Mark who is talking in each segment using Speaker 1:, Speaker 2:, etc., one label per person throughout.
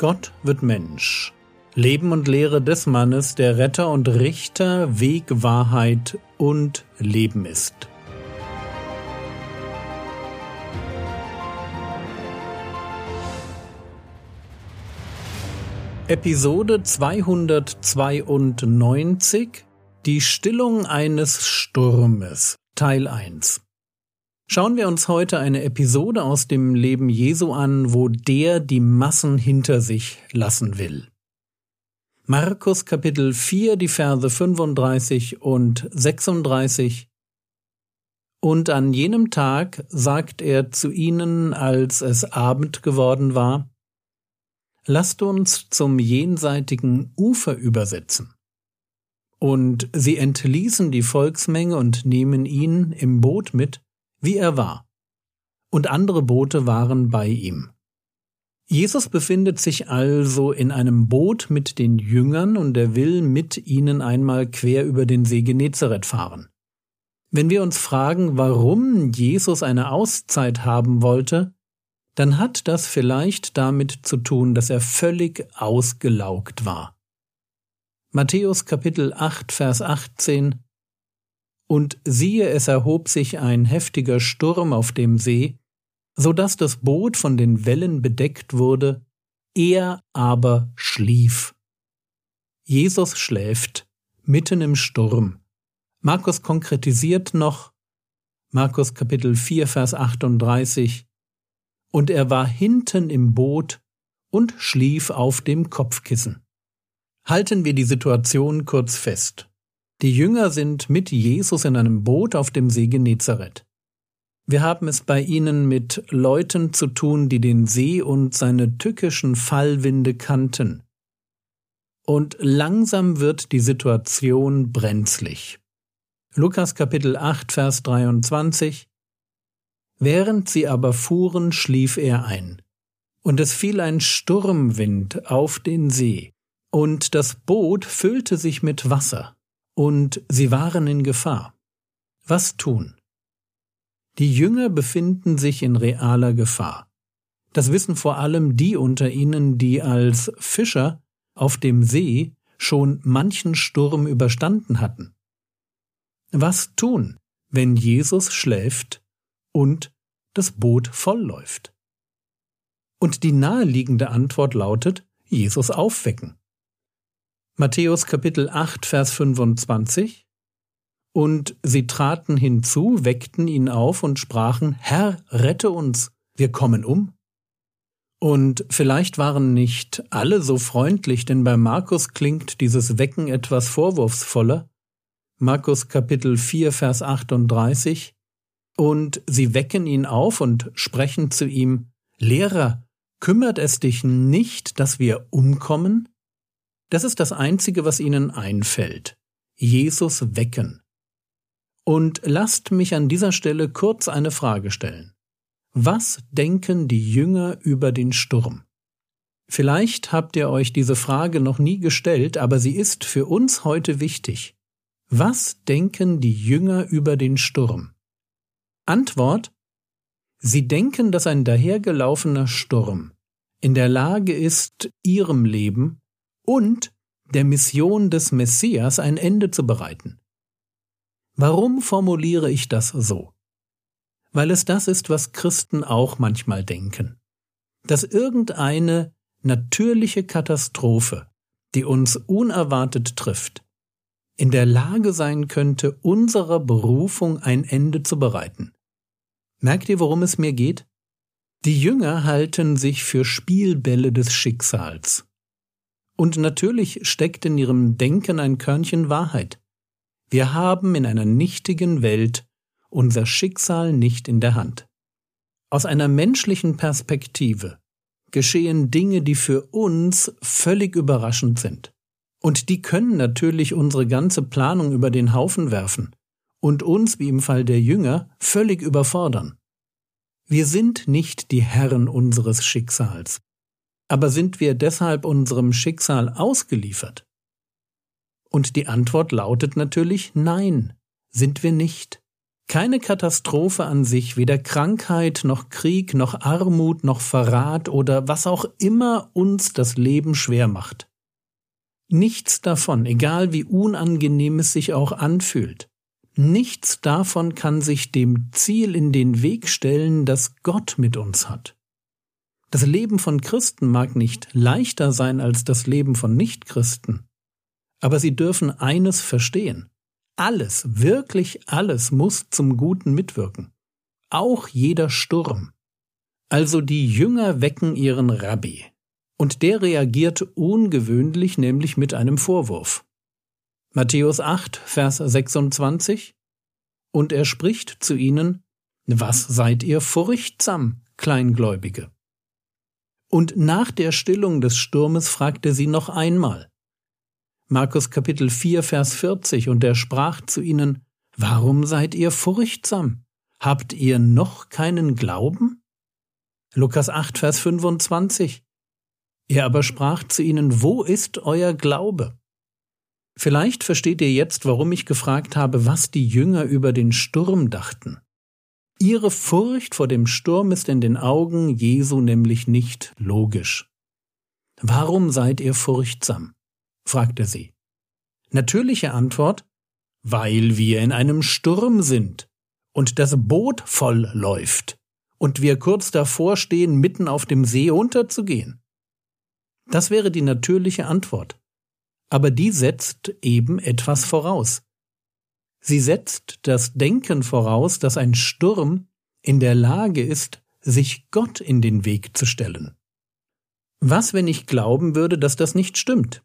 Speaker 1: Gott wird Mensch. Leben und Lehre des Mannes, der Retter und Richter, Weg, Wahrheit und Leben ist. Episode 292 Die Stillung eines Sturmes Teil 1 Schauen wir uns heute eine Episode aus dem Leben Jesu an, wo der die Massen hinter sich lassen will. Markus Kapitel 4, die Verse 35 und 36 Und an jenem Tag sagt er zu ihnen, als es Abend geworden war, Lasst uns zum jenseitigen Ufer übersetzen. Und sie entließen die Volksmenge und nehmen ihn im Boot mit, wie er war. Und andere Boote waren bei ihm. Jesus befindet sich also in einem Boot mit den Jüngern und er will mit ihnen einmal quer über den See Genezareth fahren. Wenn wir uns fragen, warum Jesus eine Auszeit haben wollte, dann hat das vielleicht damit zu tun, dass er völlig ausgelaugt war. Matthäus Kapitel 8, Vers 18 und siehe, es erhob sich ein heftiger Sturm auf dem See, so dass das Boot von den Wellen bedeckt wurde, er aber schlief. Jesus schläft mitten im Sturm. Markus konkretisiert noch, Markus Kapitel 4, Vers 38, und er war hinten im Boot und schlief auf dem Kopfkissen. Halten wir die Situation kurz fest. Die Jünger sind mit Jesus in einem Boot auf dem See Genezareth. Wir haben es bei ihnen mit Leuten zu tun, die den See und seine tückischen Fallwinde kannten. Und langsam wird die Situation brenzlig. Lukas Kapitel 8, Vers 23 Während sie aber fuhren, schlief er ein. Und es fiel ein Sturmwind auf den See, und das Boot füllte sich mit Wasser, und sie waren in Gefahr. Was tun? Die Jünger befinden sich in realer Gefahr. Das wissen vor allem die unter ihnen, die als Fischer auf dem See schon manchen Sturm überstanden hatten. Was tun, wenn Jesus schläft und das Boot vollläuft? Und die naheliegende Antwort lautet, Jesus aufwecken. Matthäus Kapitel 8, Vers 25 Und sie traten hinzu, weckten ihn auf und sprachen, Herr, rette uns, wir kommen um. Und vielleicht waren nicht alle so freundlich, denn bei Markus klingt dieses Wecken etwas vorwurfsvoller. Markus Kapitel 4, Vers 38 Und sie wecken ihn auf und sprechen zu ihm, Lehrer, kümmert es dich nicht, dass wir umkommen? Das ist das Einzige, was ihnen einfällt. Jesus wecken. Und lasst mich an dieser Stelle kurz eine Frage stellen. Was denken die Jünger über den Sturm? Vielleicht habt ihr euch diese Frage noch nie gestellt, aber sie ist für uns heute wichtig. Was denken die Jünger über den Sturm? Antwort Sie denken, dass ein dahergelaufener Sturm in der Lage ist, ihrem Leben und der Mission des Messias ein Ende zu bereiten. Warum formuliere ich das so? Weil es das ist, was Christen auch manchmal denken. Dass irgendeine natürliche Katastrophe, die uns unerwartet trifft, in der Lage sein könnte, unserer Berufung ein Ende zu bereiten. Merkt ihr, worum es mir geht? Die Jünger halten sich für Spielbälle des Schicksals. Und natürlich steckt in ihrem Denken ein Körnchen Wahrheit. Wir haben in einer nichtigen Welt unser Schicksal nicht in der Hand. Aus einer menschlichen Perspektive geschehen Dinge, die für uns völlig überraschend sind. Und die können natürlich unsere ganze Planung über den Haufen werfen und uns, wie im Fall der Jünger, völlig überfordern. Wir sind nicht die Herren unseres Schicksals. Aber sind wir deshalb unserem Schicksal ausgeliefert? Und die Antwort lautet natürlich Nein, sind wir nicht. Keine Katastrophe an sich, weder Krankheit noch Krieg noch Armut noch Verrat oder was auch immer uns das Leben schwer macht. Nichts davon, egal wie unangenehm es sich auch anfühlt, nichts davon kann sich dem Ziel in den Weg stellen, das Gott mit uns hat. Das Leben von Christen mag nicht leichter sein als das Leben von Nichtchristen, aber sie dürfen eines verstehen. Alles, wirklich alles muss zum Guten mitwirken. Auch jeder Sturm. Also die Jünger wecken ihren Rabbi. Und der reagiert ungewöhnlich, nämlich mit einem Vorwurf. Matthäus 8, Vers 26. Und er spricht zu ihnen, Was seid ihr furchtsam, Kleingläubige? Und nach der Stillung des Sturmes fragt er sie noch einmal, Markus Kapitel 4, Vers 40, und er sprach zu ihnen, Warum seid ihr furchtsam? Habt ihr noch keinen Glauben? Lukas 8, Vers 25. Er aber sprach zu ihnen, Wo ist euer Glaube? Vielleicht versteht ihr jetzt, warum ich gefragt habe, was die Jünger über den Sturm dachten. Ihre Furcht vor dem Sturm ist in den Augen Jesu nämlich nicht logisch. Warum seid ihr furchtsam? fragte sie. Natürliche Antwort Weil wir in einem Sturm sind und das Boot voll läuft und wir kurz davor stehen, mitten auf dem See unterzugehen. Das wäre die natürliche Antwort. Aber die setzt eben etwas voraus. Sie setzt das Denken voraus, dass ein Sturm in der Lage ist, sich Gott in den Weg zu stellen. Was, wenn ich glauben würde, dass das nicht stimmt?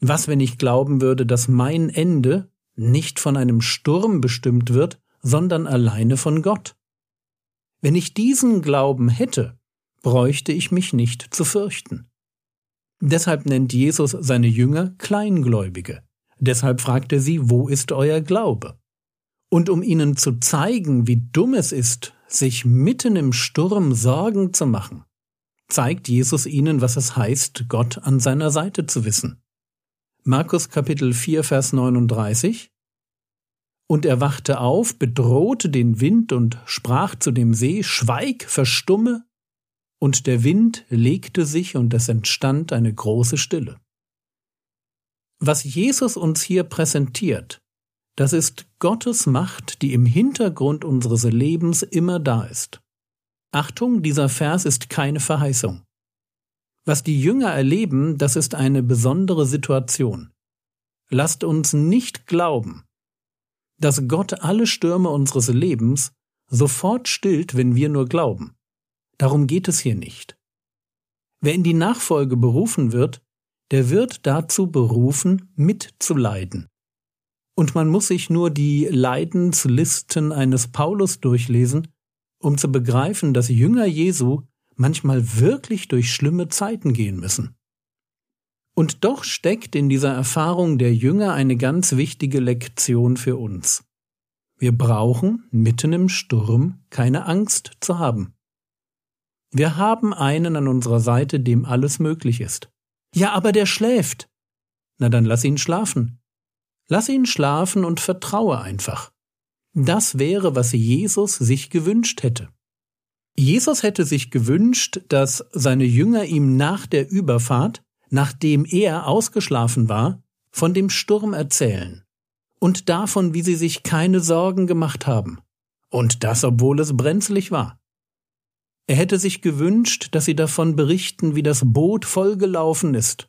Speaker 1: Was, wenn ich glauben würde, dass mein Ende nicht von einem Sturm bestimmt wird, sondern alleine von Gott? Wenn ich diesen Glauben hätte, bräuchte ich mich nicht zu fürchten. Deshalb nennt Jesus seine Jünger Kleingläubige. Deshalb fragt er sie, wo ist euer Glaube? Und um ihnen zu zeigen, wie dumm es ist, sich mitten im Sturm Sorgen zu machen, zeigt Jesus ihnen, was es heißt, Gott an seiner Seite zu wissen. Markus Kapitel 4, Vers 39. Und er wachte auf, bedrohte den Wind und sprach zu dem See, Schweig, verstumme. Und der Wind legte sich und es entstand eine große Stille. Was Jesus uns hier präsentiert, das ist Gottes Macht, die im Hintergrund unseres Lebens immer da ist. Achtung, dieser Vers ist keine Verheißung. Was die Jünger erleben, das ist eine besondere Situation. Lasst uns nicht glauben, dass Gott alle Stürme unseres Lebens sofort stillt, wenn wir nur glauben. Darum geht es hier nicht. Wer in die Nachfolge berufen wird, der wird dazu berufen, mitzuleiden. Und man muss sich nur die Leidenslisten eines Paulus durchlesen, um zu begreifen, dass Jünger Jesu manchmal wirklich durch schlimme Zeiten gehen müssen. Und doch steckt in dieser Erfahrung der Jünger eine ganz wichtige Lektion für uns. Wir brauchen mitten im Sturm keine Angst zu haben. Wir haben einen an unserer Seite, dem alles möglich ist. Ja, aber der schläft. Na dann lass ihn schlafen. Lass ihn schlafen und vertraue einfach. Das wäre, was Jesus sich gewünscht hätte. Jesus hätte sich gewünscht, dass seine Jünger ihm nach der Überfahrt, nachdem er ausgeschlafen war, von dem Sturm erzählen und davon, wie sie sich keine Sorgen gemacht haben, und das obwohl es brenzlig war. Er hätte sich gewünscht, dass sie davon berichten, wie das Boot vollgelaufen ist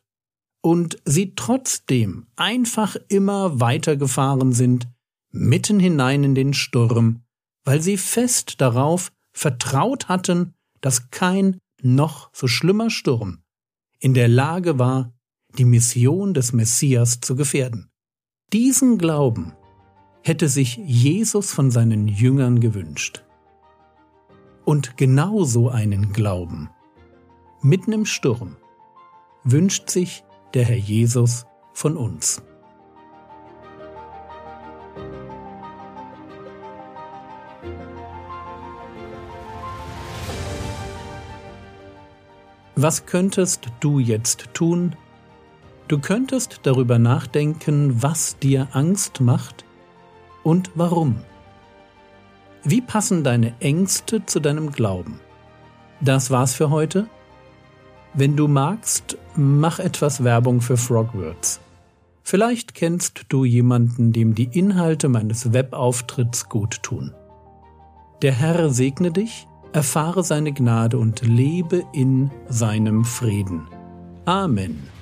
Speaker 1: und sie trotzdem einfach immer weitergefahren sind, mitten hinein in den Sturm, weil sie fest darauf vertraut hatten, dass kein noch so schlimmer Sturm in der Lage war, die Mission des Messias zu gefährden. Diesen Glauben hätte sich Jesus von seinen Jüngern gewünscht. Und genauso einen Glauben, mitten im Sturm, wünscht sich der Herr Jesus von uns. Was könntest du jetzt tun? Du könntest darüber nachdenken, was dir Angst macht und warum. Wie passen deine Ängste zu deinem Glauben? Das war's für heute. Wenn du magst, mach etwas Werbung für Frogwords. Vielleicht kennst du jemanden, dem die Inhalte meines Webauftritts gut tun. Der Herr segne dich, erfahre seine Gnade und lebe in seinem Frieden. Amen.